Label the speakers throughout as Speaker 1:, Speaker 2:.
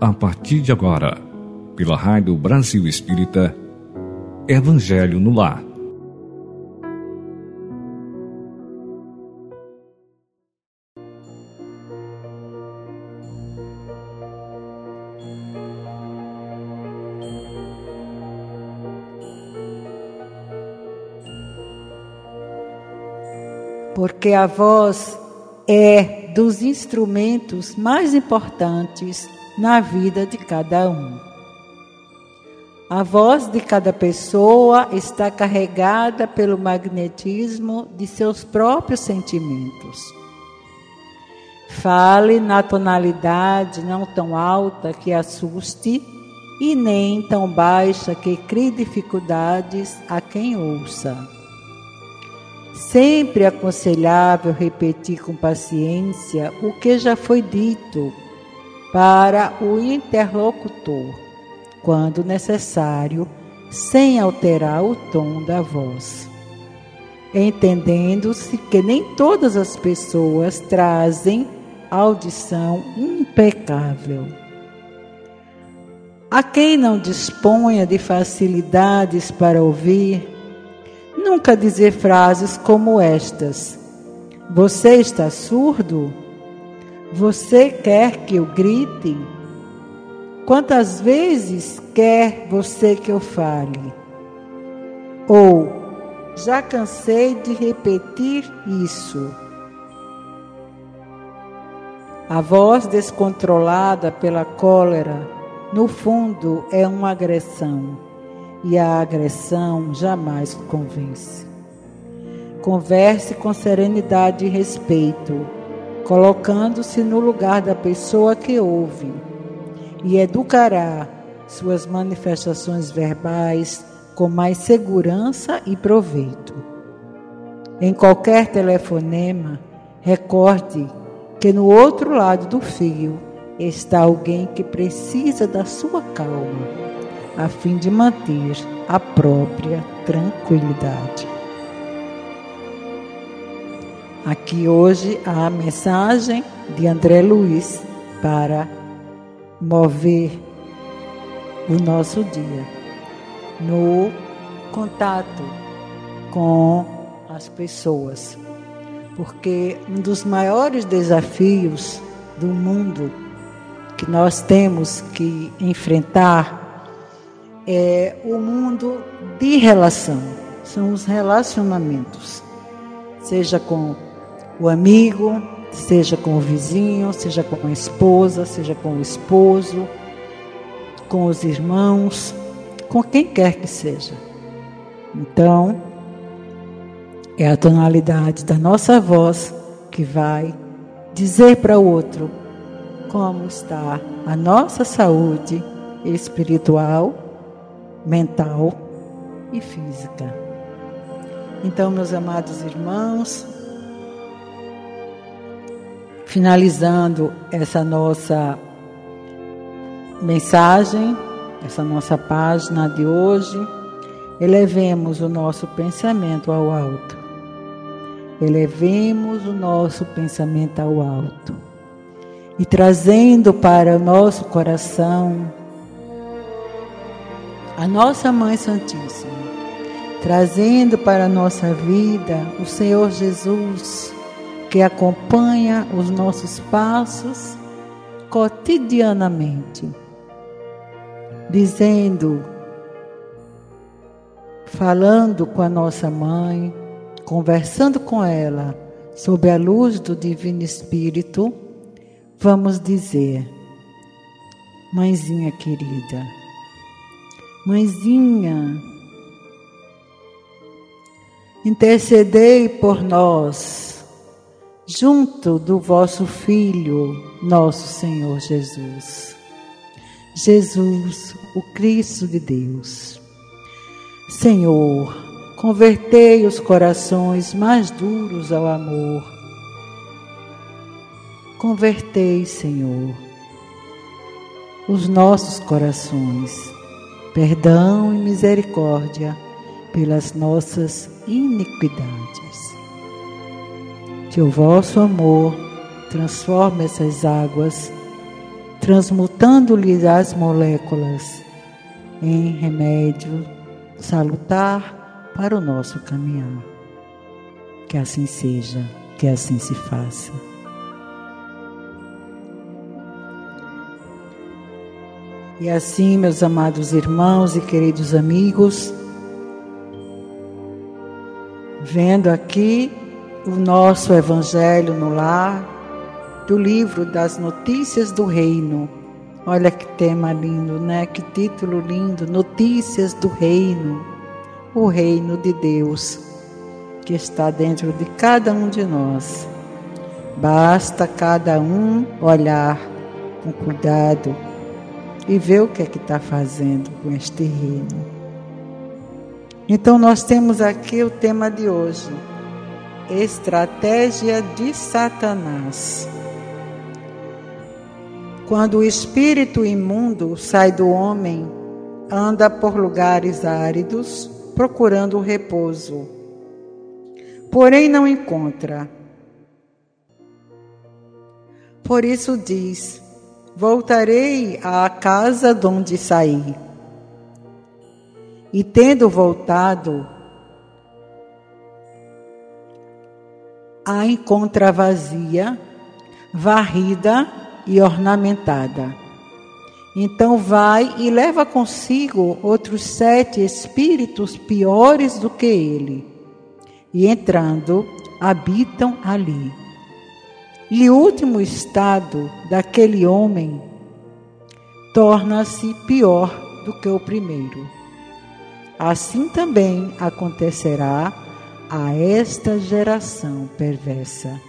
Speaker 1: a partir de agora, pela Rádio Brasil Espírita, Evangelho no Lar.
Speaker 2: Porque a voz é dos instrumentos mais importantes na vida de cada um. A voz de cada pessoa está carregada pelo magnetismo de seus próprios sentimentos. Fale na tonalidade não tão alta que assuste e nem tão baixa que crie dificuldades a quem ouça. Sempre aconselhável repetir com paciência o que já foi dito para o interlocutor, quando necessário, sem alterar o tom da voz. Entendendo-se que nem todas as pessoas trazem audição impecável. A quem não disponha de facilidades para ouvir, nunca dizer frases como estas: Você está surdo? Você quer que eu grite? Quantas vezes quer você que eu fale? Ou já cansei de repetir isso. A voz descontrolada pela cólera, no fundo, é uma agressão, e a agressão jamais convence. Converse com serenidade e respeito colocando-se no lugar da pessoa que ouve, e educará suas manifestações verbais com mais segurança e proveito. Em qualquer telefonema, recorde que no outro lado do fio está alguém que precisa da sua calma, a fim de manter a própria tranquilidade. Aqui hoje a mensagem de André Luiz para mover o nosso dia no contato com as pessoas. Porque um dos maiores desafios do mundo que nós temos que enfrentar é o mundo de relação, são os relacionamentos, seja com o amigo, seja com o vizinho, seja com a esposa, seja com o esposo, com os irmãos, com quem quer que seja. Então, é a tonalidade da nossa voz que vai dizer para o outro como está a nossa saúde espiritual, mental e física. Então, meus amados irmãos, finalizando essa nossa mensagem, essa nossa página de hoje, elevemos o nosso pensamento ao alto. Elevemos o nosso pensamento ao alto. E trazendo para o nosso coração a nossa Mãe Santíssima, trazendo para a nossa vida o Senhor Jesus que acompanha os nossos passos cotidianamente, dizendo, falando com a nossa mãe, conversando com ela sob a luz do Divino Espírito, vamos dizer: Mãezinha querida, Mãezinha, intercedei por nós junto do vosso Filho, nosso Senhor Jesus. Jesus, o Cristo de Deus. Senhor, convertei os corações mais duros ao amor. Convertei, Senhor, os nossos corações, perdão e misericórdia pelas nossas iniquidades que o vosso amor transforme essas águas, transmutando-lhe as moléculas em remédio salutar para o nosso caminhar. Que assim seja, que assim se faça. E assim, meus amados irmãos e queridos amigos, vendo aqui o nosso Evangelho no lar, do livro das Notícias do Reino. Olha que tema lindo, né? Que título lindo! Notícias do Reino. O Reino de Deus que está dentro de cada um de nós. Basta cada um olhar com cuidado e ver o que é que está fazendo com este reino. Então nós temos aqui o tema de hoje: estratégia de Satanás. Quando o espírito imundo sai do homem, anda por lugares áridos, procurando repouso. Porém não encontra. Por isso diz: Voltarei à casa de onde saí. E tendo voltado, a encontra vazia, varrida e ornamentada. Então vai e leva consigo outros sete espíritos piores do que ele, e entrando, habitam ali. E o último estado daquele homem torna-se pior do que o primeiro. Assim também acontecerá a esta geração perversa.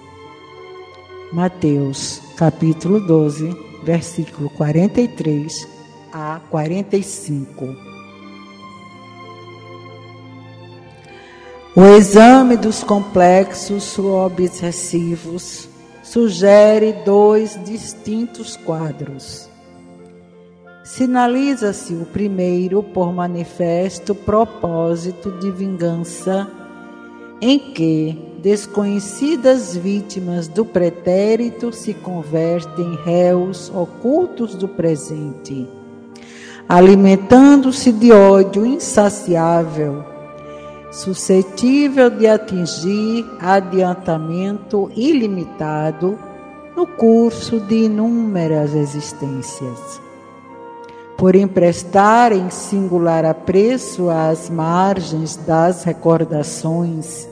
Speaker 2: Mateus, capítulo 12, versículo 43 a 45. O exame dos complexos subobsessivos sugere dois distintos quadros. Sinaliza-se o primeiro por manifesto propósito de vingança, em que desconhecidas vítimas do pretérito se convertem em réus ocultos do presente, alimentando-se de ódio insaciável suscetível de atingir adiantamento ilimitado no curso de inúmeras existências. Por emprestarem singular apreço às margens das recordações,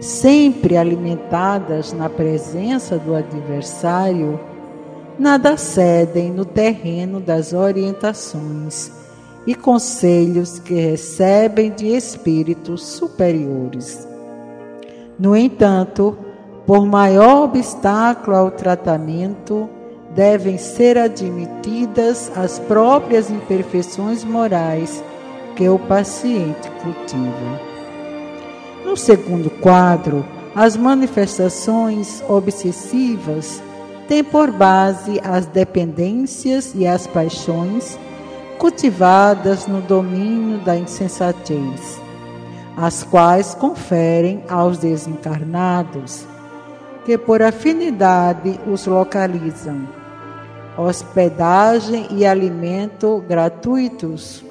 Speaker 2: sempre alimentadas na presença do adversário, nada cedem no terreno das orientações e conselhos que recebem de espíritos superiores. No entanto, por maior obstáculo ao tratamento, devem ser admitidas as próprias imperfeições morais que o paciente cultiva. No segundo quadro, as manifestações obsessivas têm por base as dependências e as paixões cultivadas no domínio da insensatez, as quais conferem aos desencarnados, que por afinidade os localizam, hospedagem e alimento gratuitos,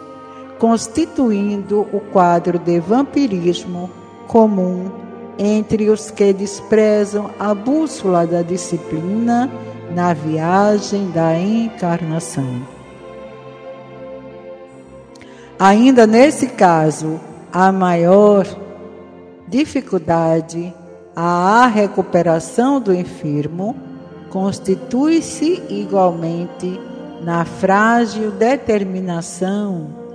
Speaker 2: constituindo o quadro de vampirismo comum entre os que desprezam a bússola da disciplina na viagem da encarnação. Ainda nesse caso, a maior dificuldade à recuperação do enfermo constitui-se igualmente na frágil determinação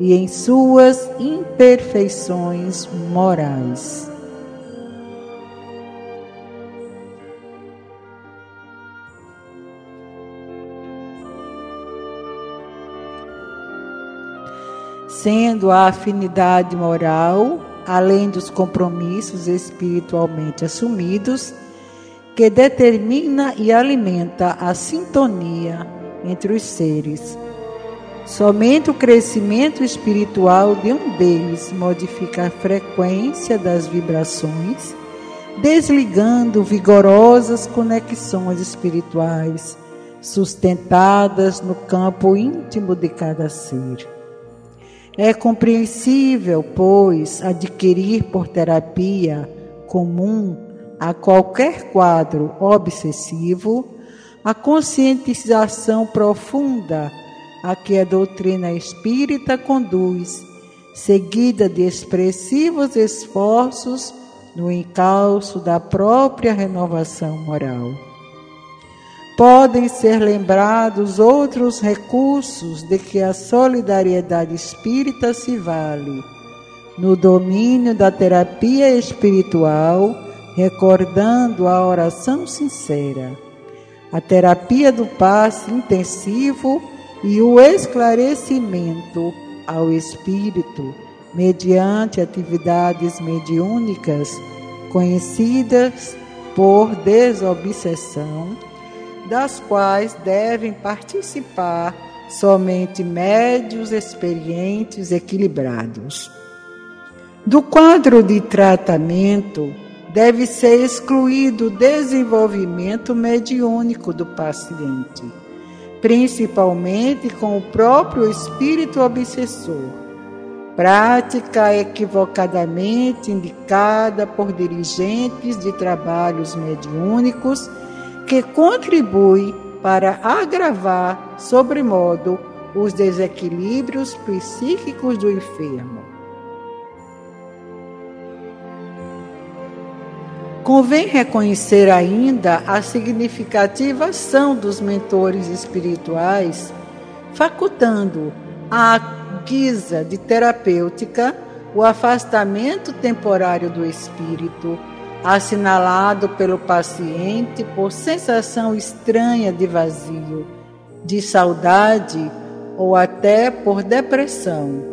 Speaker 2: e em suas imperfeições morais. sendo a afinidade moral, além dos compromissos espiritualmente assumidos, que determina e alimenta a sintonia entre os seres. Somente o crescimento espiritual de um deles modifica a frequência das vibrações, desligando vigorosas conexões espirituais sustentadas no campo íntimo de cada ser. É compreensível, pois, adquirir por terapia comum a qualquer quadro obsessivo a conscientização profunda a que a doutrina espírita conduz, seguida de expressivos esforços no encalço da própria renovação moral. Podem ser lembrados outros recursos de que a solidariedade espírita se vale no domínio da terapia espiritual, recordando a oração sincera, a terapia do passe intensivo e o esclarecimento ao espírito mediante atividades mediúnicas conhecidas por desobsessão, das quais devem participar somente médios experientes equilibrados. Do quadro de tratamento, deve ser excluído o desenvolvimento mediúnico do paciente, principalmente com o próprio espírito obsessor prática equivocadamente indicada por dirigentes de trabalhos mediúnicos que contribui para agravar sobremodo os desequilíbrios psíquicos do enfermo. Convém reconhecer ainda a significativa ação dos mentores espirituais, facultando a guisa de terapêutica o afastamento temporário do espírito, assinalado pelo paciente por sensação estranha de vazio, de saudade ou até por depressão,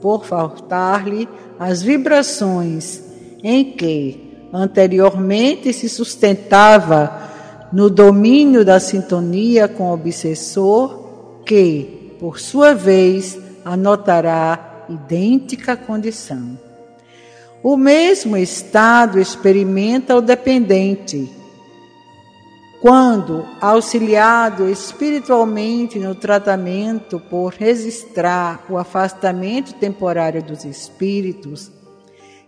Speaker 2: por faltar-lhe as vibrações em que anteriormente se sustentava no domínio da sintonia com o obsessor, que, por sua vez, anotará idêntica condição. O mesmo estado experimenta o dependente. Quando, auxiliado espiritualmente no tratamento por registrar o afastamento temporário dos espíritos,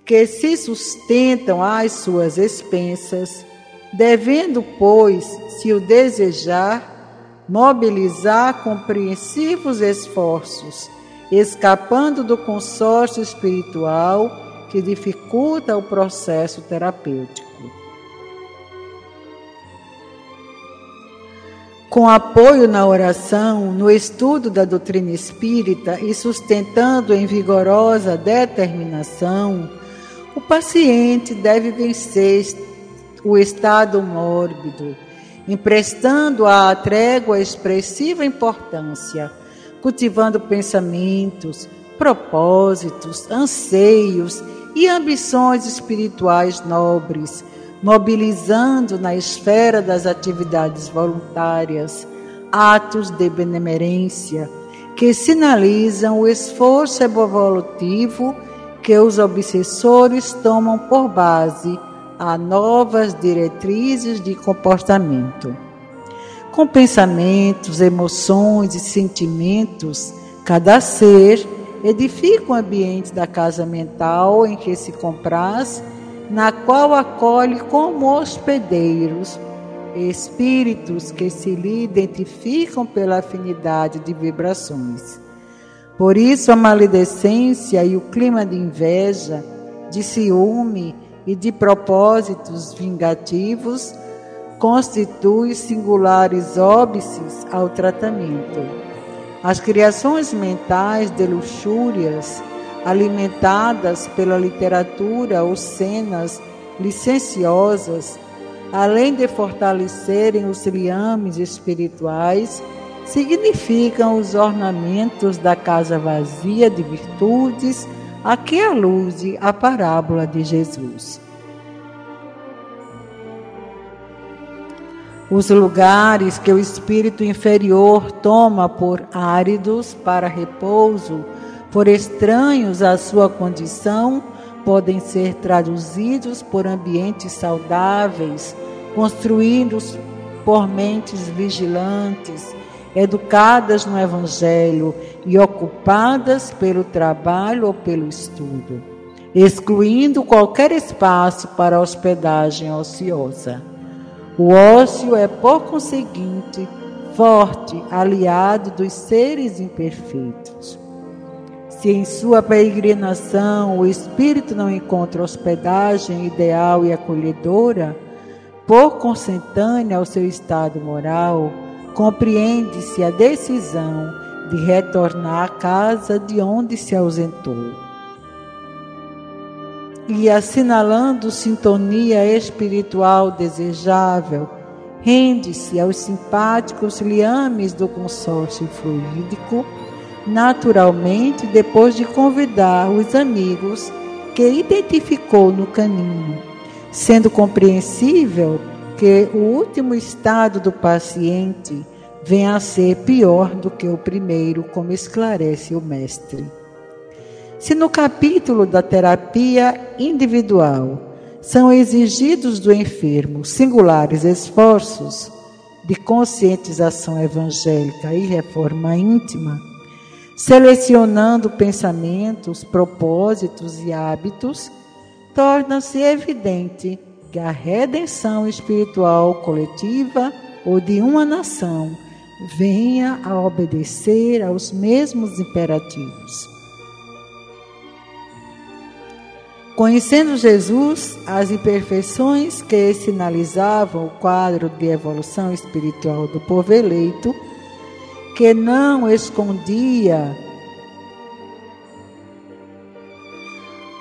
Speaker 2: que se sustentam às suas expensas, devendo, pois, se o desejar, mobilizar compreensivos esforços escapando do consórcio espiritual que dificulta o processo terapêutico. Com apoio na oração, no estudo da doutrina espírita e sustentando em vigorosa determinação, o paciente deve vencer o estado mórbido, emprestando à trégua expressiva importância cultivando pensamentos, propósitos, anseios e ambições espirituais nobres, mobilizando na esfera das atividades voluntárias atos de benemerência que sinalizam o esforço evolutivo que os obsessores tomam por base a novas diretrizes de comportamento. Com pensamentos, emoções e sentimentos, cada ser edifica o ambiente da casa mental em que se compraz, na qual acolhe como hospedeiros espíritos que se lhe identificam pela afinidade de vibrações. Por isso, a maledicência e o clima de inveja, de ciúme e de propósitos vingativos constitui singulares óbices ao tratamento. As criações mentais de luxúrias, alimentadas pela literatura ou cenas licenciosas, além de fortalecerem os liames espirituais, significam os ornamentos da casa vazia de virtudes a que alude a parábola de Jesus. Os lugares que o espírito inferior toma por áridos para repouso, por estranhos à sua condição, podem ser traduzidos por ambientes saudáveis, construídos por mentes vigilantes, educadas no Evangelho e ocupadas pelo trabalho ou pelo estudo, excluindo qualquer espaço para hospedagem ociosa. O ócio é, por conseguinte, forte aliado dos seres imperfeitos. Se em sua peregrinação o espírito não encontra hospedagem ideal e acolhedora, por consentânea ao seu estado moral, compreende-se a decisão de retornar à casa de onde se ausentou. E assinalando sintonia espiritual desejável, rende-se aos simpáticos liames do consórcio fluídico, naturalmente depois de convidar os amigos que identificou no caminho, sendo compreensível que o último estado do paciente venha a ser pior do que o primeiro, como esclarece o mestre. Se no capítulo da terapia individual são exigidos do enfermo singulares esforços de conscientização evangélica e reforma íntima, selecionando pensamentos, propósitos e hábitos, torna-se evidente a redenção espiritual coletiva ou de uma nação venha a obedecer aos mesmos imperativos. Conhecendo Jesus, as imperfeições que sinalizavam o quadro de evolução espiritual do povo eleito, que não escondia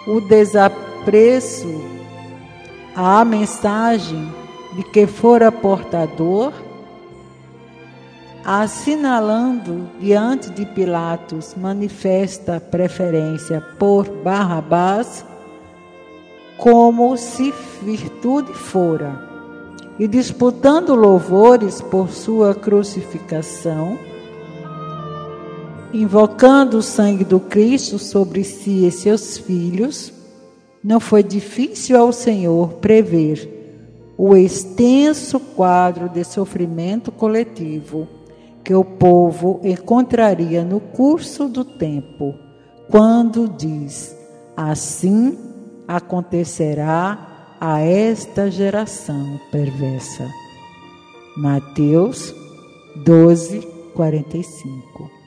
Speaker 2: o desapreço a mensagem de que fora portador, assinalando diante de Pilatos manifesta preferência por Barrabás, como se virtude fora, e disputando louvores por sua crucificação, invocando o sangue do Cristo sobre si e seus filhos, não foi difícil ao Senhor prever o extenso quadro de sofrimento coletivo que o povo encontraria no curso do tempo, quando diz: Assim acontecerá a esta geração perversa. Mateus 12, 45.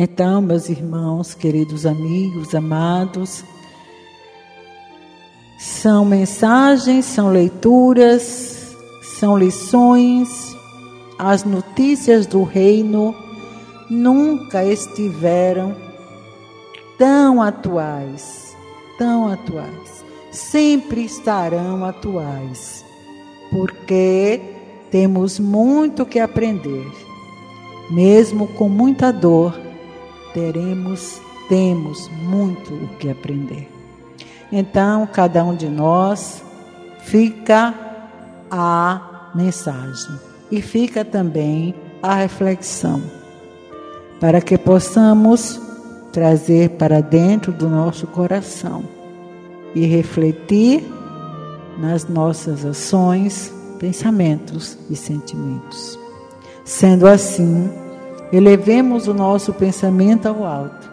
Speaker 2: Então, meus irmãos, queridos amigos, amados, são mensagens, são leituras, são lições, as notícias do reino nunca estiveram tão atuais, tão atuais, sempre estarão atuais, porque temos muito que aprender, mesmo com muita dor teremos, temos muito o que aprender. Então, cada um de nós fica a mensagem e fica também a reflexão, para que possamos trazer para dentro do nosso coração e refletir nas nossas ações, pensamentos e sentimentos. Sendo assim, Elevemos o nosso pensamento ao alto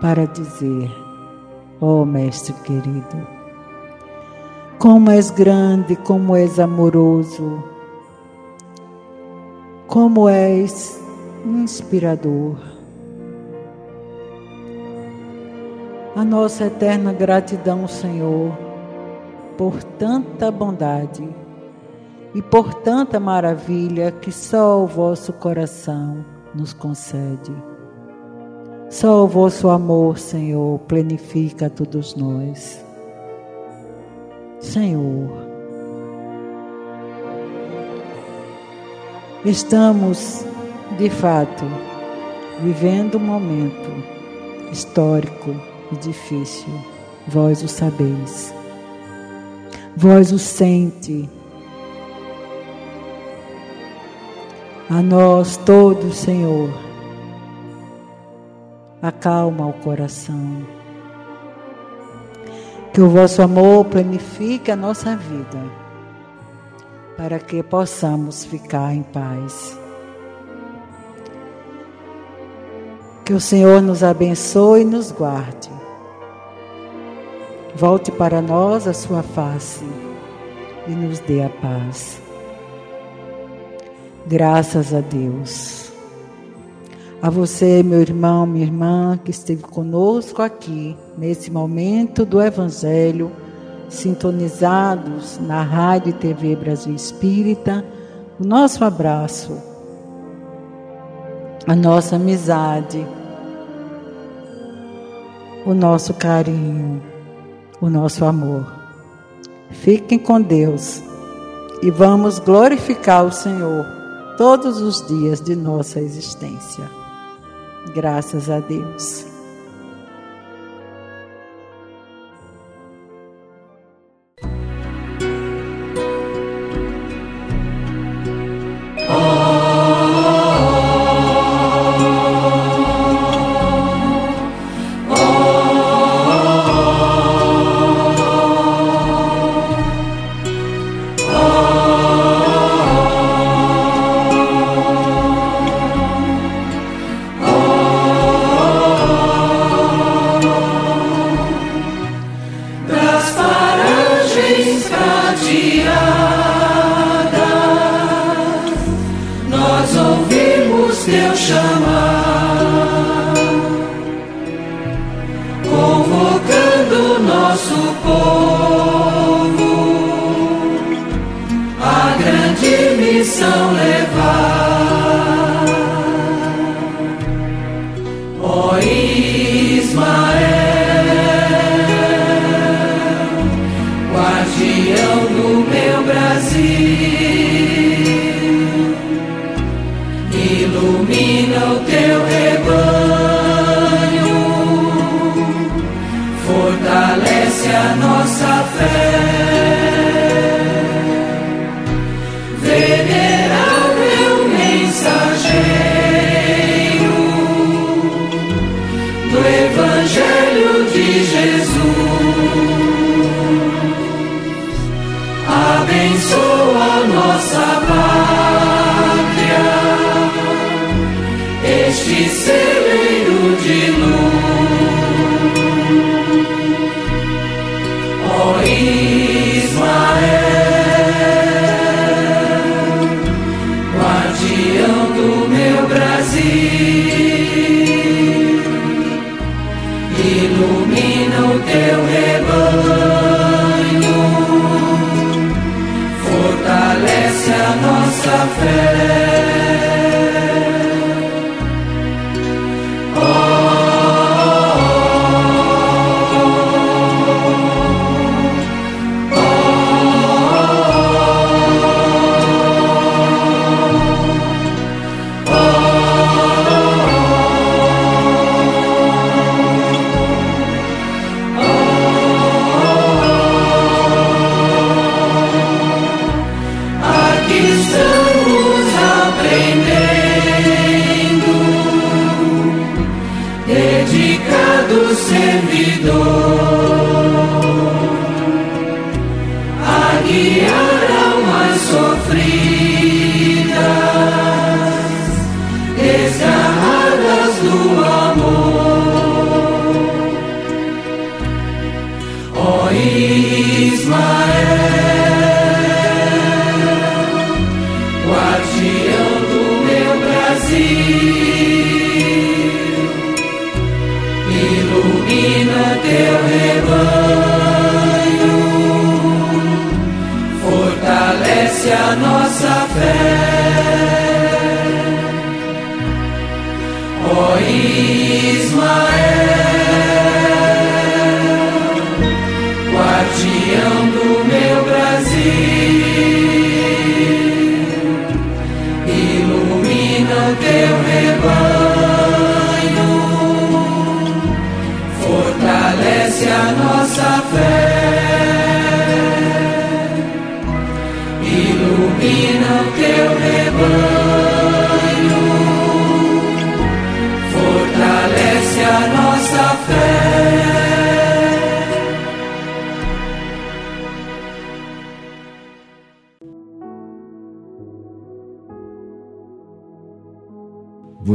Speaker 2: para dizer: Ó oh, Mestre querido, como és grande, como és amoroso, como és inspirador. A nossa eterna gratidão, Senhor, por tanta bondade e por tanta maravilha que só o vosso coração nos concede. Só o vosso amor, Senhor, plenifica todos nós. Senhor, estamos, de fato, vivendo um momento histórico e difícil. Vós o sabeis. Vós o sente A nós todos, Senhor, acalma o coração. Que o vosso amor planifique a nossa vida.
Speaker 3: para que possamos ficar em paz. Que o Senhor nos abençoe e nos guarde. Volte para nós a sua face e nos dê a paz. Graças a Deus. A você, meu irmão, minha irmã, que esteve conosco aqui nesse momento do Evangelho, sintonizados na Rádio e TV Brasil Espírita, o nosso abraço, a nossa amizade, o nosso carinho, o nosso amor. Fiquem com Deus e vamos glorificar o Senhor todos os dias de nossa existência. Graças a Deus. ilumina o teu reino.